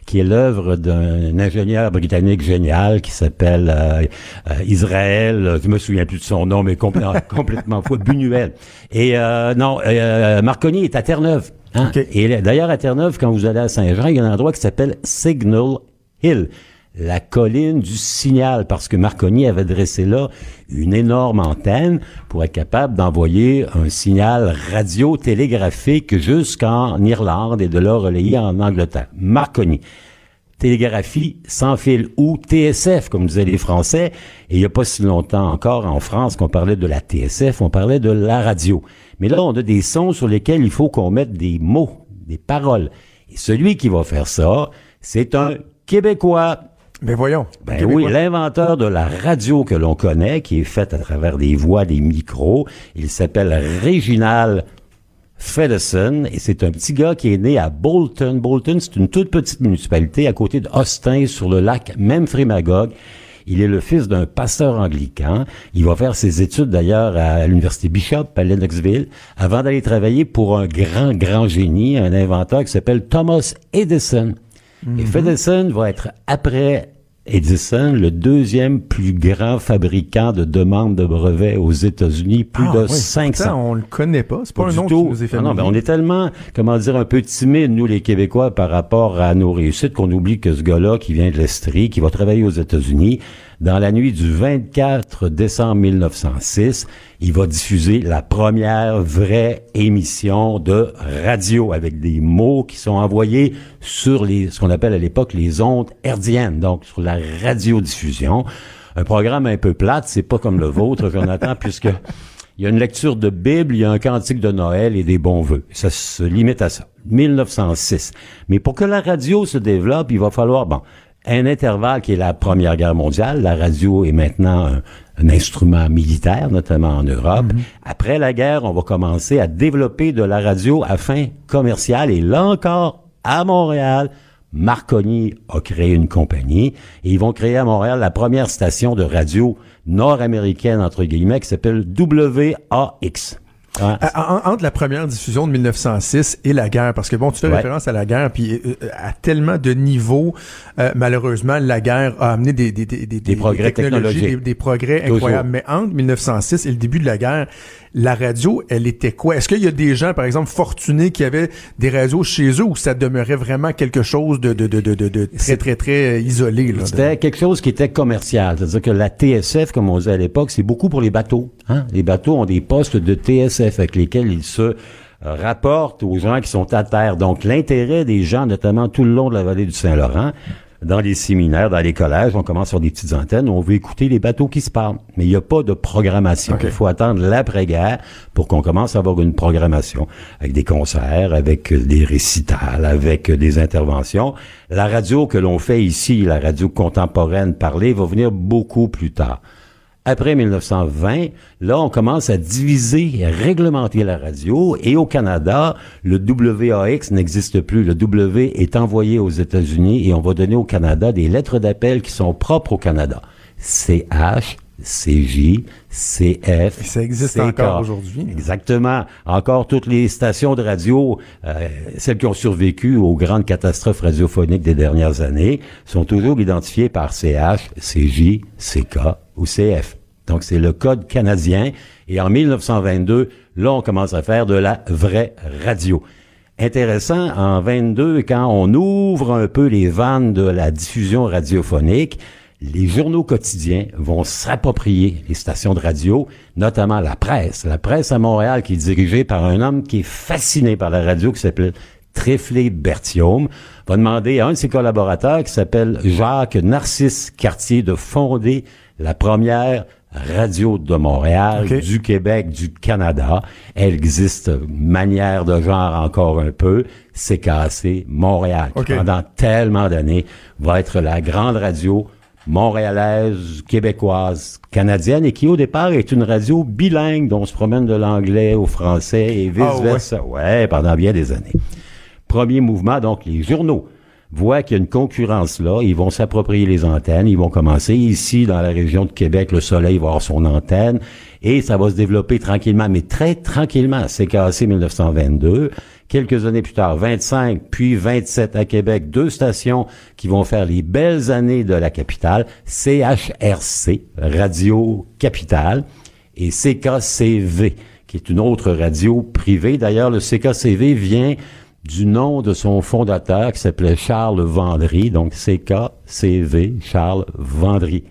qui est l'œuvre d'un ingénieur britannique génial qui s'appelle euh, euh, Israël, je me souviens plus de son nom, mais complè- <laughs> complètement fou, Buñuel. Et euh, non, euh, Marconi est à Terre-Neuve. hein. Et d'ailleurs, à Terre-Neuve, quand vous allez à Saint-Jean, il y a un endroit qui s'appelle Signal Hill, la colline du signal, parce que Marconi avait dressé là une énorme antenne pour être capable d'envoyer un signal radio-télégraphique jusqu'en Irlande et de là relayer en Angleterre. Marconi télégraphie sans fil ou TSF, comme disaient les Français. Et il n'y a pas si longtemps encore en France qu'on parlait de la TSF, on parlait de la radio. Mais là, on a des sons sur lesquels il faut qu'on mette des mots, des paroles. Et celui qui va faire ça, c'est un Québécois. Ben voyons. Ben Québécois. oui, l'inventeur de la radio que l'on connaît, qui est faite à travers des voix, des micros, il s'appelle Réginal Fedderson, et c'est un petit gars qui est né à Bolton. Bolton, c'est une toute petite municipalité à côté de Austin, sur le lac Memphremagog. Il est le fils d'un pasteur anglican. Il va faire ses études d'ailleurs à l'université Bishop à Lennoxville avant d'aller travailler pour un grand, grand génie, un inventeur qui s'appelle Thomas Edison. Et Fedderson va être après Edison, le deuxième plus grand fabricant de demandes de brevets aux États-Unis, plus Ah, de oui. 500. Pourtant, on le connaît pas. C'est pas, un du nom tout. qui nous est Ah non, familier. ben, on est tellement, comment dire, un peu timide, nous, les Québécois, par rapport à nos réussites, qu'on oublie que ce gars-là, qui vient de l'Estrie, qui va travailler aux États-Unis, dans la nuit du 24 décembre 1906, il va diffuser la première vraie émission de radio avec des mots qui sont envoyés sur les, ce qu'on appelle à l'époque les ondes hertziennes, donc sur la radiodiffusion. Un programme un peu plate, c'est pas comme le vôtre, <laughs> Jonathan, puisque il y a une lecture de Bible, il y a un cantique de Noël et des bons vœux. Ça se limite à ça. 1906. Mais pour que la radio se développe, il va falloir, bon, un intervalle qui est la Première Guerre mondiale. La radio est maintenant un, un instrument militaire, notamment en Europe. Après la guerre, on va commencer à développer de la radio à fin commerciale. Et là encore, à Montréal, Marconi a créé une compagnie et ils vont créer à Montréal la première station de radio nord-américaine, entre guillemets, qui s'appelle WAX. À- en- entre la première diffusion de 1906 et la guerre, parce que bon, tu fais Ouais. référence à la guerre, puis euh, à tellement de niveaux, euh, malheureusement, la guerre a amené des, des, des, des, progrès technologies, technologiques. des, des progrès Toujours. incroyables. Mais entre 1906 et le début de la guerre, la radio, elle était quoi? Est-ce qu'il y a des gens, par exemple, fortunés qui avaient des radios chez eux ou ça demeurait vraiment quelque chose de, de, de, de, de, de très, très, très euh, isolé? C'était quelque chose qui était commercial. C'est-à-dire que la TSF, comme on disait à l'époque, c'est beaucoup pour les bateaux. Hein? Les bateaux ont des postes de TSF avec lesquels ils se euh, rapportent aux gens qui sont à terre. Donc, l'intérêt des gens, notamment tout le long de la vallée du Saint-Laurent, dans les séminaires, dans les collèges, on commence sur des petites antennes, on veut écouter les bateaux qui se parlent. Mais il n'y a pas de programmation. Il faut attendre l'après-guerre pour qu'on commence à avoir une programmation avec des concerts, avec des récitals, avec des interventions. La radio que l'on fait ici, la radio contemporaine parlée, va venir beaucoup plus tard. Après 1920, là, on commence à diviser et à réglementer la radio. Et au Canada, le WAX n'existe plus. Le W est envoyé aux États-Unis et on va donner au Canada des lettres d'appel qui sont propres au Canada. CH, CJ, CF. Et ça existe CK. encore aujourd'hui. Exactement. Encore toutes les stations de radio, euh, celles qui ont survécu aux grandes catastrophes radiophoniques des dernières années, sont toujours identifiées par CH, CJ, CK ou CF. Donc c'est le code canadien. Et en 1922, là, on commence à faire de la vraie radio. Intéressant, en 22, quand on ouvre un peu les vannes de la diffusion radiophonique, les journaux quotidiens vont s'approprier les stations de radio, notamment la presse. La presse à Montréal, qui est dirigée par un homme qui est fasciné par la radio, qui s'appelle Tréflé Berthiaume, va demander à un de ses collaborateurs, qui s'appelle Jacques Narcisse Cartier, de fonder la première radio de Montréal, du Québec, du Canada. Elle existe manière de genre encore un peu. CKC Montréal, qui Ok. pendant tellement d'années va être la grande radio montréalaise, québécoise, canadienne et qui au départ est une radio bilingue dont on se promène de l'anglais au français et Ah, vice-versa. ouais, pendant bien des années. Premier mouvement, donc les journaux voient qu'il y a une concurrence là, ils vont s'approprier les antennes, ils vont commencer ici dans la région de Québec, le Soleil va avoir son antenne et ça va se développer tranquillement, mais très tranquillement. C'est cassé 1922. Quelques années plus tard, 25 puis 27 à Québec, deux stations qui vont faire les belles années de la capitale, CHRC, Radio Capitale, et CKCV, qui est une autre radio privée. D'ailleurs, le CKCV vient du nom de son fondateur qui s'appelait Charles Vendry, donc CKCV, Charles Vendry.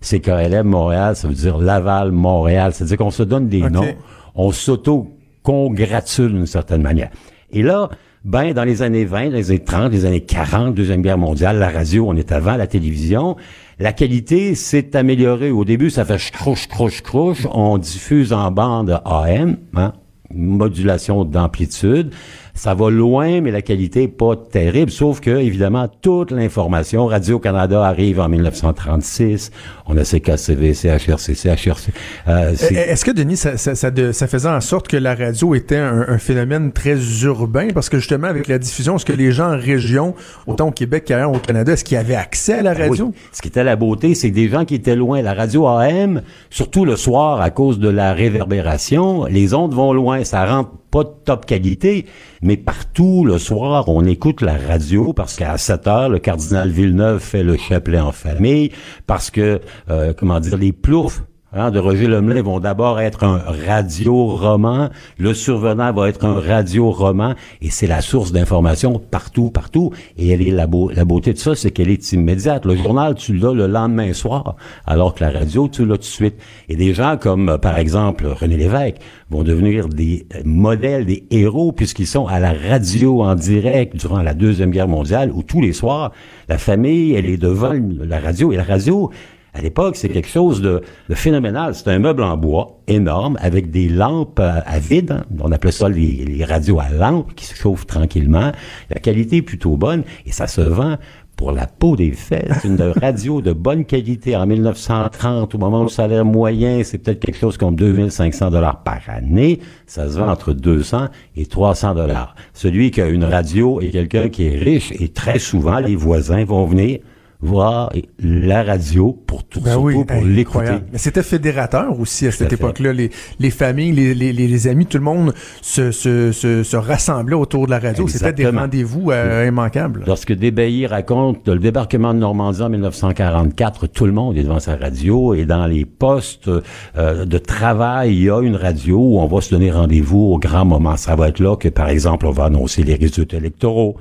CKLM Montréal, ça veut dire Laval Montréal, c'est-à-dire qu'on se donne des noms, on s'auto-congratule d'une certaine manière. Et là, ben, dans les années 20, dans les années 30, les années 40, Deuxième Guerre mondiale, la radio, on est avant la télévision. La qualité s'est améliorée. Au début, ça fait crouche, crouche, crouche. On diffuse en bande AM, hein, modulation d'amplitude. Ça va loin, mais la qualité est pas terrible, sauf que, évidemment, toute l'information, Radio-Canada arrive en 1936, on a CKCV, CHRC, CHRC, euh, Eh, c'est- Est-ce que, Denis, ça, ça, ça, de- ça faisait en sorte que la radio était un, un phénomène très urbain? Parce que justement, avec la diffusion, est-ce que les gens en région, autant au Québec qu'ailleurs au Canada, est-ce qu'ils avaient accès à la radio? Oui. Ce qui était la beauté, c'est que des gens qui étaient loin. La radio AM, surtout le soir, à cause de la réverbération, les ondes vont loin. Ça rentre pas de top qualité, mais partout, le soir, on écoute la radio parce qu'à 7 heures, le cardinal Villeneuve fait le chapelet en famille, parce que, euh, comment dire, les ploufs hein, de Roger Lemelin vont d'abord être un radio-roman, le survenant va être un radio-roman, et c'est la source d'information partout, partout. Et elle est la, la beauté de ça, c'est qu'elle est immédiate. Le journal, tu l'as le lendemain soir, alors que la radio, tu l'as tout de suite. Et des gens comme, euh, par exemple, René Lévesque vont devenir des euh, modèles, des héros, puisqu'ils sont à la radio en direct durant la Deuxième Guerre mondiale, où tous les soirs, la famille, elle est devant la radio, et la radio, à l'époque, c'est quelque chose de, de phénoménal. C'est un meuble en bois énorme avec des lampes à, à vide. hein. On appelait ça les, les radios à lampes qui se chauffent tranquillement. La qualité est plutôt bonne et ça se vend pour la peau des fesses. Une <laughs> radio de bonne qualité en 1930, au moment où le salaire moyen, c'est peut-être quelque chose comme 2500 dollars par année. Ça se vend entre 200 et 300 dollars. Celui qui a une radio est quelqu'un qui est riche et très souvent, les voisins vont venir voir la radio pour tout Ben surtout oui, pour l'écouter. Mais c'était fédérateur aussi à Tout cette époque-là. Les, les familles, les, les, les, amis, tout le monde se, se, se, se rassemblait autour de la radio. C'était des rendez-vous euh, immanquables. Lorsque Desbailly raconte le débarquement de Normandie en 1944, tout le monde est devant sa radio et dans les postes euh, de travail, il y a une radio où on va se donner rendez-vous au grand moment. Ça va être là que, par exemple, on va annoncer les résultats électoraux.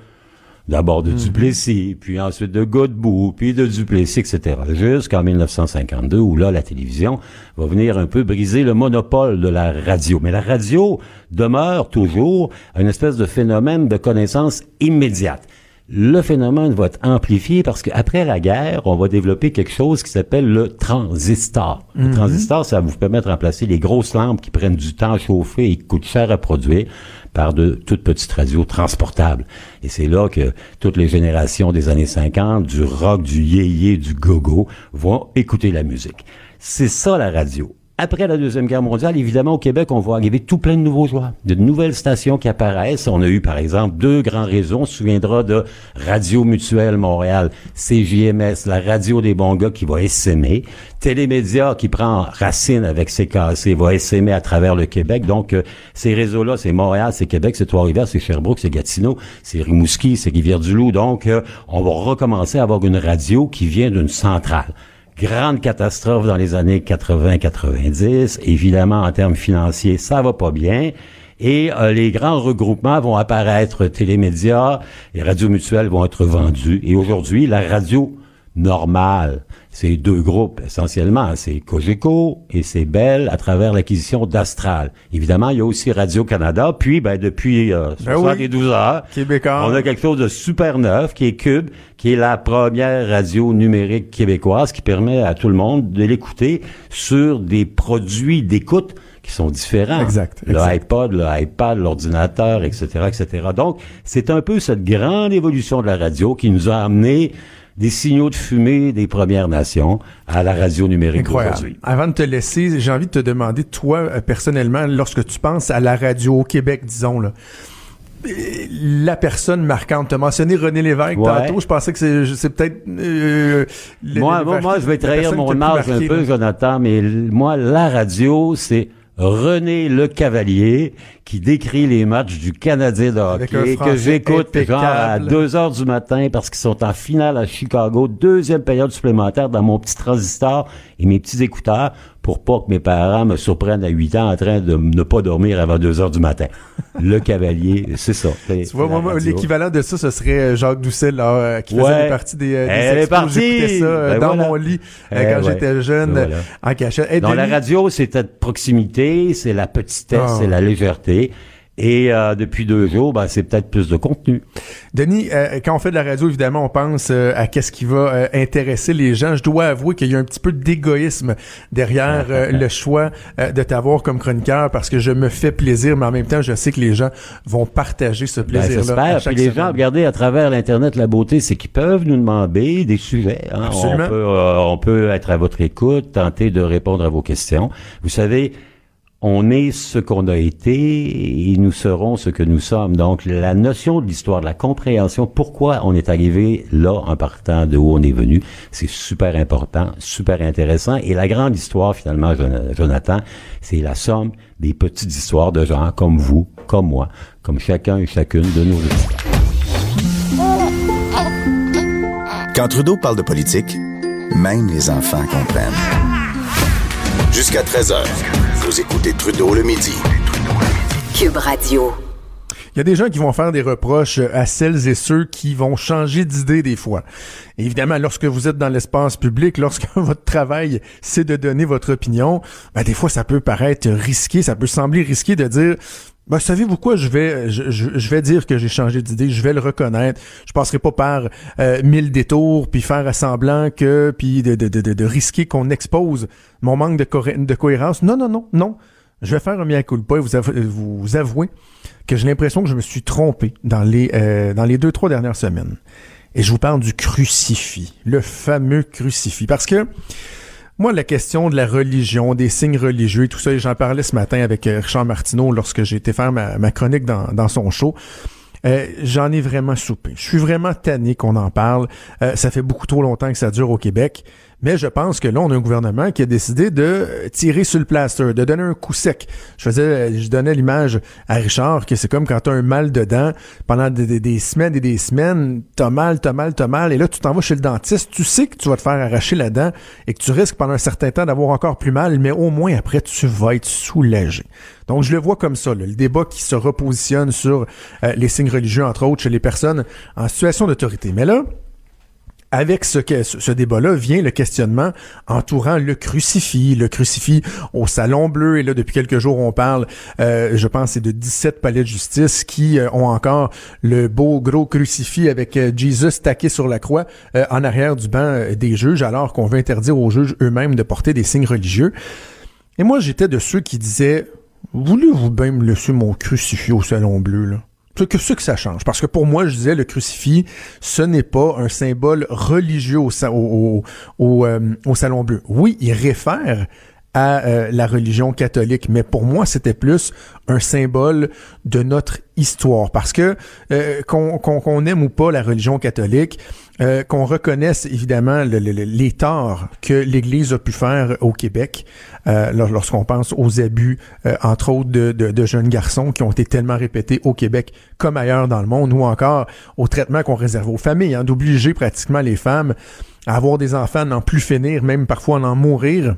D'abord de Duplessis, puis ensuite de Godbout, puis de Duplessis, etc. Jusqu'en 1952, où là, la télévision va venir un peu briser le monopole de la radio. Mais la radio demeure toujours une espèce de phénomène de connaissance immédiate. Le phénomène va être amplifié parce qu'après la guerre, on va développer quelque chose qui s'appelle le transistor. Le transistor, ça va vous permettre de remplacer les grosses lampes qui prennent du temps à chauffer et qui coûtent cher à produire par de toutes petites radios transportables. Et c'est là que toutes les générations des années 50, du rock, du yéyé, du gogo, vont écouter la musique. C'est ça la radio. Après la Deuxième Guerre mondiale, évidemment, au Québec, on voit arriver tout plein de nouveaux joueurs, de nouvelles stations qui apparaissent. On a eu, par exemple, deux grands réseaux. On se souviendra de Radio Mutuelle Montréal, CJMS, la radio des bons gars qui va essaimer. Télémédia qui prend racine avec ses cassés, va essaimer à travers le Québec. Donc, euh, ces réseaux-là, c'est Montréal, c'est Québec, c'est Trois-Rivières, c'est Sherbrooke, c'est Gatineau, c'est Rimouski, c'est Rivière-du-Loup. Donc, euh, on va recommencer à avoir une radio qui vient d'une centrale. Grande catastrophe dans les années 80-90. Évidemment, en termes financiers, ça va pas bien. Et euh, les grands regroupements vont apparaître, télémédias, les radios mutuelles vont être vendues. Et aujourd'hui, la radio normale, c'est deux groupes essentiellement, c'est Cogeco et c'est Bell à travers l'acquisition d'Astral. Évidemment, il y a aussi Radio-Canada, puis ben, depuis euh, Ben oui. 72 heures, Québécois. on a quelque chose de super neuf qui est Cube, qui est la première radio numérique québécoise qui permet à tout le monde de l'écouter sur des produits d'écoute qui sont différents. Exact, Le exact. iPod, le iPad, l'ordinateur, etc., etc. Donc, c'est un peu cette grande évolution de la radio qui nous a amené des signaux de fumée des Premières Nations à la radio numérique Incroyable. aujourd'hui. Avant de te laisser, j'ai envie de te demander, toi, euh, personnellement, lorsque tu penses à la radio au Québec, disons, là, euh, la personne marquante. Tu as mentionné René Lévesque Ouais. tantôt. Je pensais que c'est, peut-être... euh, Moi, moi, moi, je vais trahir mon âge un peu. Jonathan, mais moi, la radio, c'est René Le Cavalier qui décrit les matchs du Canadien de hockey que j'écoute genre à impeccable. 2 heures du matin parce qu'ils sont en finale à Chicago, deuxième période supplémentaire dans mon petit transistor et mes petits écouteurs pour pas que mes parents me surprennent à 8 ans en train de ne pas dormir avant 2 heures du matin. Le <laughs> Cavalier, c'est ça. Tu vois, moi, l'équivalent de ça, ce serait euh, Jacques Doucet, là, euh, qui faisait partie des, euh, des Elle est partie. J'écoutais ça euh, Ben dans voilà. mon lit euh, Eh quand ouais. j'étais jeune, Ben voilà. euh, en cachette. Hey, Dans la radio, c'est cette proximité, c'est la petitesse, Ah. c'est la légèreté. Et euh, depuis deux jours, ben, c'est peut-être plus de contenu. Denis, euh, quand on fait de la radio, évidemment, on pense euh, à qu'est-ce qui va euh, intéresser les gens. Je dois avouer qu'il y a un petit peu d'égoïsme derrière euh, <laughs> le choix euh, de t'avoir comme chroniqueur parce que je me fais plaisir, mais en même temps, je sais que les gens vont partager ce Ben, plaisir-là. à J'espère. les gens, regardez, à travers l'Internet, la beauté, c'est qu'ils peuvent nous demander des sujets. hein. On, Absolument. peut, euh, on peut être à votre écoute, tenter de répondre à vos questions. Vous savez, on est ce qu'on a été et nous serons ce que nous sommes. Donc, la notion de l'histoire, de la compréhension, pourquoi on est arrivé là en partant de où on est venu, c'est super important, super intéressant. Et la grande histoire, finalement, Jon- Jonathan, c'est la somme des petites histoires de gens comme vous, comme moi, comme chacun et chacune de nos auditeurs. Quand Trudeau parle de politique, même les enfants comprennent. Jusqu'à 13h, vous écoutez Trudeau le midi. Cube Radio. Il y a des gens qui vont faire des reproches à celles et ceux qui vont changer d'idée des fois. Et évidemment, lorsque vous êtes dans l'espace public, <laughs> lorsque votre travail, c'est de donner votre opinion, ben, des fois, ça peut paraître risqué, ça peut sembler risqué de dire, ben, savez-vous quoi, je vais, je, je- vais dire que j'ai changé d'idée, je vais le reconnaître. Je passerai pas par euh, mille détours, puis faire à semblant que, puis de, de, de, de, risquer qu'on expose mon manque de cohérence. Non, non, non, non. Je vais faire un mea culpa et vous, avou- vous avouer que j'ai l'impression que je me suis trompé dans les, euh, dans les deux, trois dernières semaines. Et je vous parle du crucifix, le fameux crucifix. Parce que moi, la question de la religion, des signes religieux tout ça, j'en parlais ce matin avec euh, Richard Martineau lorsque j'ai été faire ma, chronique dans, dans son show. Euh, j'en ai vraiment soupé. Je suis vraiment tanné qu'on en parle. Euh, ça fait beaucoup trop longtemps que ça dure au Québec. Mais je pense que là, on a un gouvernement qui a décidé de tirer sur le plaster, de donner un coup sec. Je faisais, je donnais l'image à Richard que c'est comme quand tu as un mal dedans pendant des, des, semaines et des semaines, t'as mal, t'as mal, t'as mal, et là tu t'en vas chez le dentiste, tu sais que tu vas te faire arracher la dent et que tu risques pendant un certain temps d'avoir encore plus mal, mais au moins après tu vas être soulagé. Donc je le vois comme ça, le débat qui se repositionne sur euh, les signes religieux entre autres chez les personnes en situation d'autorité. Mais là, avec ce, ce débat-là vient le questionnement entourant le crucifix, le crucifix au Salon Bleu. Et là, depuis quelques jours, on parle, euh, je pense, c'est de 17 palais de justice qui euh, ont encore le beau gros crucifix avec euh, Jesus taqué sur la croix en arrière du banc des juges, alors qu'on veut interdire aux juges eux-mêmes de porter des signes religieux. Et moi, j'étais de ceux qui disaient, voulez-vous bien me laisser mon crucifix au Salon Bleu, là? Que ce que ça change. Parce que pour moi, je disais, le crucifix, ce n'est pas un symbole religieux au, au, au, euh, au Salon Bleu. Oui, il réfère à euh, la religion catholique, mais pour moi, c'était plus un symbole de notre histoire. Parce que euh, qu'on aime ou pas la religion catholique, euh, qu'on reconnaisse évidemment le, les torts que l'Église a pu faire au Québec euh, lorsqu'on pense aux abus, euh, entre autres, de, jeunes garçons qui ont été tellement répétés au Québec comme ailleurs dans le monde, ou encore au traitement qu'on réserve aux familles, hein, d'obliger pratiquement les femmes à avoir des enfants, n'en plus finir, même parfois à en mourir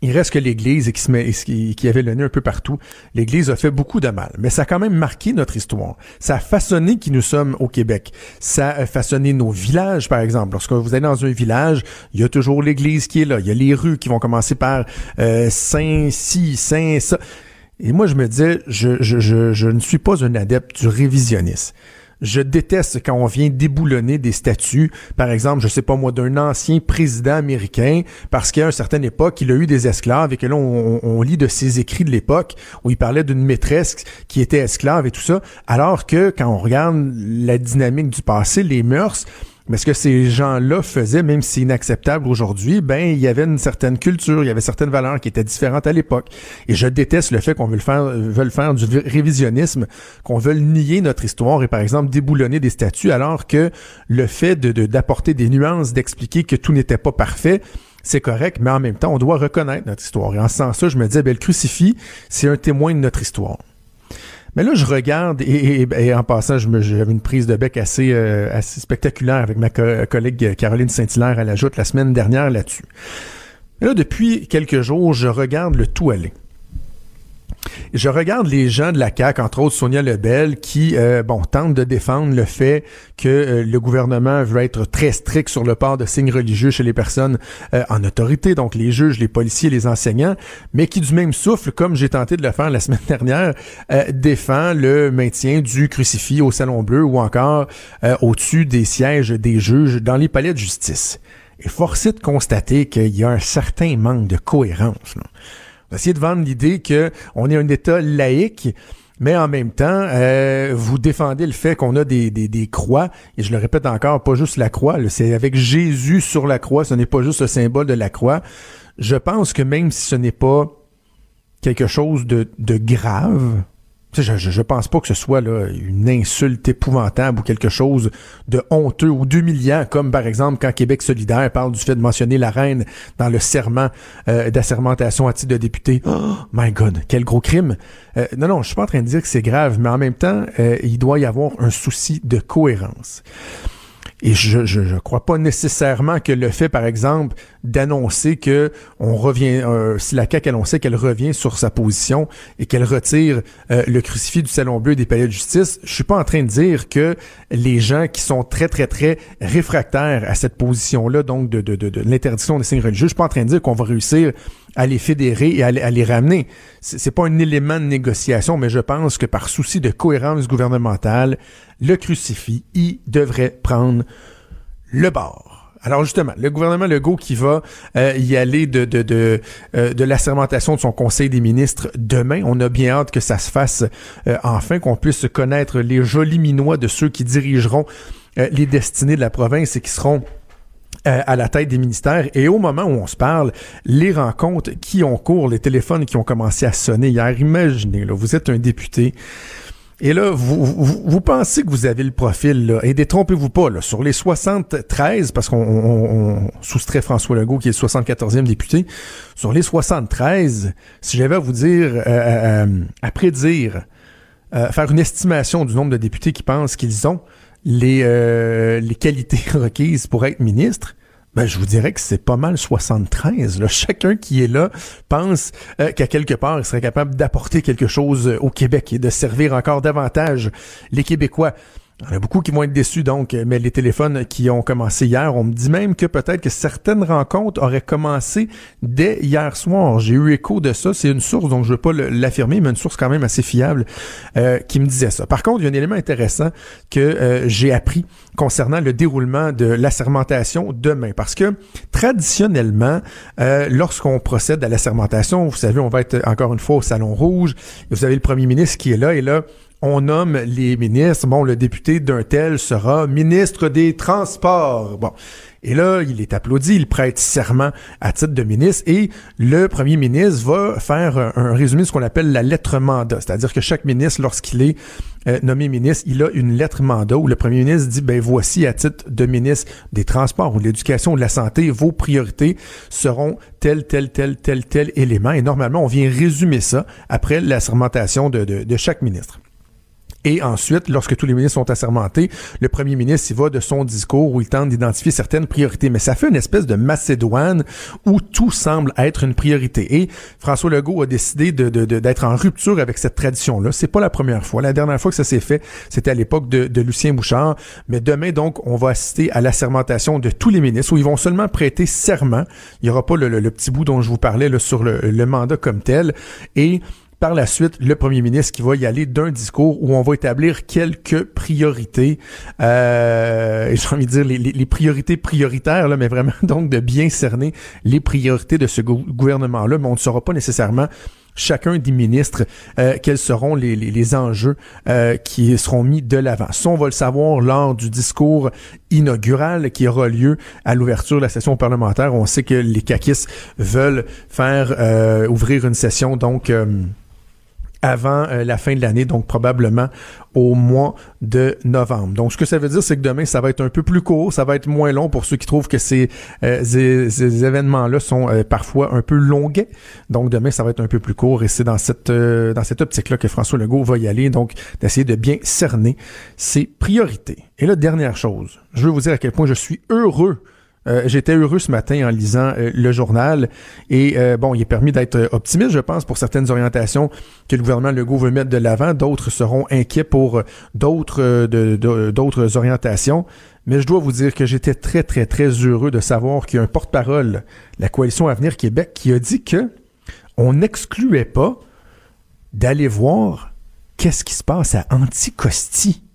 il reste que l'Église qui, avait le nez un peu partout. L'Église a fait beaucoup de mal, mais ça a quand même marqué notre histoire. Ça a façonné qui nous sommes au Québec. Ça a façonné nos villages, par exemple. Lorsque vous allez dans un village, il y a toujours l'Église qui est là. Il y a les rues qui vont commencer par euh, Saint-ci, Saint-ça. Et moi, je me disais, je, je ne suis pas un adepte du révisionnisme. Je déteste quand on vient déboulonner des statuts, par exemple, je sais pas moi, d'un ancien président américain, parce qu'à une certaine époque, il a eu des esclaves et que là, on, lit de ses écrits de l'époque où il parlait d'une maîtresse qui était esclave et tout ça, alors que quand on regarde la dynamique du passé, les mœurs, mais ce que ces gens-là faisaient, même si inacceptable aujourd'hui, ben il y avait une certaine culture, il y avait certaines valeurs qui étaient différentes à l'époque. Et je déteste le fait qu'on veut faire, veut faire du révisionnisme, qu'on veut nier notre histoire et par exemple déboulonner des statuts, alors que le fait de d'apporter des nuances, d'expliquer que tout n'était pas parfait, c'est correct, mais en même temps, on doit reconnaître notre histoire. Et en ce sens-là, je me disais, ben, le crucifix, c'est un témoin de notre histoire. Mais là, je regarde, et, en passant, j'avais une prise de bec assez, euh, assez spectaculaire avec ma collègue Caroline Saint-Hilaire à la joute la semaine dernière là-dessus. Là, depuis quelques jours, je regarde le tout aller. Je regarde les gens de la CAQ, entre autres Sonia Lebel, qui euh, bon tentent de défendre le fait que euh, le gouvernement veut être très strict sur le port de signes religieux chez les personnes euh, en autorité, donc les juges, les policiers, les enseignants, mais qui du même souffle, comme j'ai tenté de le faire la <laughs> semaine dernière, défend le maintien du crucifix au Salon Bleu ou encore au-dessus des sièges des juges dans les palais de justice. Et force est de constater qu'il y a un certain manque de cohérence. Là essayer de vendre l'idée que on est un État laïque, mais en même temps, euh, vous défendez le fait qu'on a des, des, des, croix, et je le répète encore, pas juste la croix, c'est avec Jésus sur la croix, ce n'est pas juste le symbole de la croix. Je pense que même si ce n'est pas quelque chose de, de grave, je, je, pense pas que ce soit là, une insulte épouvantable ou quelque chose de honteux ou d'humiliant, comme par exemple quand Québec solidaire parle du fait de mentionner la reine dans le serment euh, d'assermentation à titre de député. Oh my God, quel gros crime! Euh, non, non, je suis pas en train de dire que c'est grave, mais en même temps, euh, il doit y avoir un souci de cohérence. Et je, je crois pas nécessairement que le fait, par exemple, d'annoncer que on revient, euh, si la CAQ annonçait qu'elle revient sur sa position et qu'elle retire euh, le crucifix du Salon Bleu des palais de justice, je suis pas en train de dire que les gens qui sont très, très, très réfractaires à cette position-là, donc de, de, de, de l'interdiction des signes religieux, je suis pas en train de dire qu'on va réussir à les fédérer et à, les ramener. C'est pas un élément de négociation, mais je pense que par souci de cohérence gouvernementale, le crucifix, il devrait prendre le bord. Alors justement, le gouvernement Legault qui va euh, y aller de de de, euh, de l'assermentation de son Conseil des ministres demain. On a bien hâte que ça se fasse euh, enfin, qu'on puisse connaître les jolis minois de ceux qui dirigeront les destinées de la province et qui seront à la tête des ministères. Et au moment où on se parle, les rencontres qui ont cours, les téléphones qui ont commencé à sonner hier, imaginez, là, vous êtes un député, Et là, vous, pensez que vous avez le profil, là, et détrompez-vous pas, sur les 73, parce qu'on on, on soustrait François Legault, qui est le 74e député, sur les 73, si j'avais à vous dire, euh, euh, à prédire, euh, faire une estimation du nombre de députés qui pensent qu'ils ont les, euh, les qualités <laughs> requises pour être ministre, ben, je vous dirais que c'est pas mal 73. Là. <laughs> Chacun qui est là pense euh, qu'à quelque part, il serait capable d'apporter quelque chose au Québec et de servir encore davantage les Québécois. Il y en a beaucoup qui vont être déçus, donc, mais les téléphones qui ont commencé hier, on me dit même que peut-être que certaines rencontres auraient commencé dès hier soir. J'ai eu écho de ça. C'est une source, donc je veux pas l'affirmer, mais une source quand même assez fiable euh, qui me disait ça. Par contre, il y a un élément intéressant que euh, j'ai appris concernant le déroulement de l'assermentation demain. Parce que traditionnellement, euh, lorsqu'on procède à l'assermentation, vous savez, on va être encore une fois au Salon Rouge. Vous avez le premier ministre qui est là et là, on nomme les ministres. Bon, le député d'un tel sera ministre des Transports. Bon. Et là, il est applaudi, il prête serment à titre de ministre et le premier ministre va faire un, résumé de ce qu'on appelle la lettre mandat. C'est-à-dire que chaque ministre, lorsqu'il est euh, nommé ministre, il a une lettre mandat où le premier ministre dit, ben voici à titre de ministre des Transports ou de l'Éducation ou de la Santé, vos priorités seront tel, tel, tel, tel, tel élément. Et normalement, on vient résumer ça après la sermentation de, chaque ministre. Et ensuite, lorsque tous les ministres sont assermentés, le premier ministre, il va de son discours où il tente d'identifier certaines priorités. Mais ça fait une espèce de Macédoine où tout semble être une priorité. Et François Legault a décidé d'être en rupture avec cette tradition-là. C'est pas la première fois. La dernière fois que ça s'est fait, c'était à l'époque de, Lucien Bouchard. Mais demain, donc, on va assister à l'assermentation de tous les ministres où ils vont seulement prêter serment. Il n'y aura pas le, le, petit bout dont je vous parlais là, sur le, le mandat comme tel. Et par la suite le premier ministre qui va y aller d'un discours où on va établir quelques priorités, euh, j'ai envie de dire les, les, priorités prioritaires, là, mais vraiment <laughs> donc de bien cerner les priorités de ce gouvernement-là, mais on ne saura pas nécessairement chacun des ministres euh, quels seront les, les, les enjeux euh, qui seront mis de l'avant. Ça, on va le savoir lors du discours inaugural qui aura lieu à l'ouverture de la session parlementaire. On sait que les caquistes veulent faire euh, ouvrir une session donc avant euh, la fin de l'année, donc probablement au mois de novembre. Donc, ce que ça veut dire, c'est que demain, ça va être un peu plus court, ça va être moins long pour ceux qui trouvent que ces, euh, ces, événements-là sont euh, parfois un peu longuets. Donc, demain, ça va être un peu plus court et c'est dans cette dans cette optique-là que François Legault va y aller, donc d'essayer de bien cerner ses priorités. Et la dernière chose, je veux vous dire à quel point je suis heureux euh, j'étais heureux ce matin en lisant euh, le journal et euh, bon, il est permis d'être optimiste, je pense, pour certaines orientations que le gouvernement Legault veut mettre de l'avant. D'autres seront inquiets pour d'autres orientations. Mais je dois vous dire que j'étais très, très, très heureux de savoir qu'il y a un porte-parole, la Coalition Avenir Québec, qui a dit que on n'excluait pas d'aller voir qu'est-ce qui se passe à Anticosti.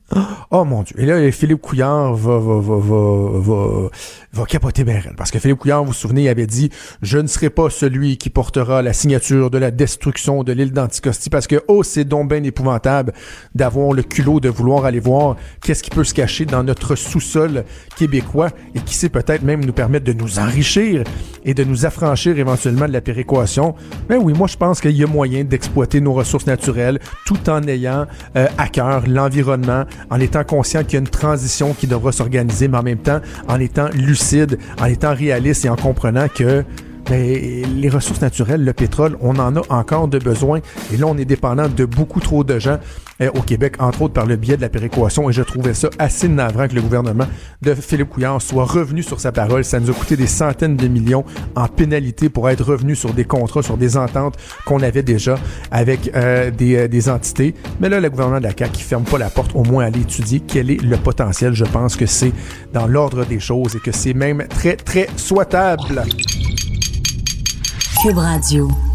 Oh mon Dieu. Et là, Philippe Couillard va, va, va, va, va, capoter bien Parce que Philippe Couillard, vous vous souvenez, il avait dit « Je ne serai pas celui qui portera la signature de la destruction de l'île d'Anticosti parce que, oh, c'est donc bien épouvantable d'avoir le culot de vouloir aller voir qu'est-ce qui peut se cacher dans notre sous-sol québécois et qui sait peut-être même nous permettre de nous enrichir et de nous affranchir éventuellement de la péréquation. Mais oui, moi, je pense qu'il y a moyen d'exploiter nos ressources naturelles tout en ayant euh, à cœur l'environnement, en étant conscient qu'il y a une transition qui devra s'organiser, mais en même temps en étant lucide, en étant réaliste et en comprenant que mais les ressources naturelles, le pétrole, on en a encore de besoin. Et là, on est dépendant de beaucoup trop de gens euh, au Québec, entre autres par le biais de la péréquation. Et je trouvais ça assez navrant que le gouvernement de Philippe Couillard soit revenu sur sa parole. Ça nous a coûté des centaines de millions en pénalité pour être revenu sur des contrats, sur des ententes qu'on avait déjà avec euh, des, euh, des, entités. Mais là, le gouvernement de la CAQ qui ferme pas la porte, au moins à l'étudier quel est le potentiel. Je pense que c'est dans l'ordre des choses et que c'est même très, très souhaitable. Cube Radio.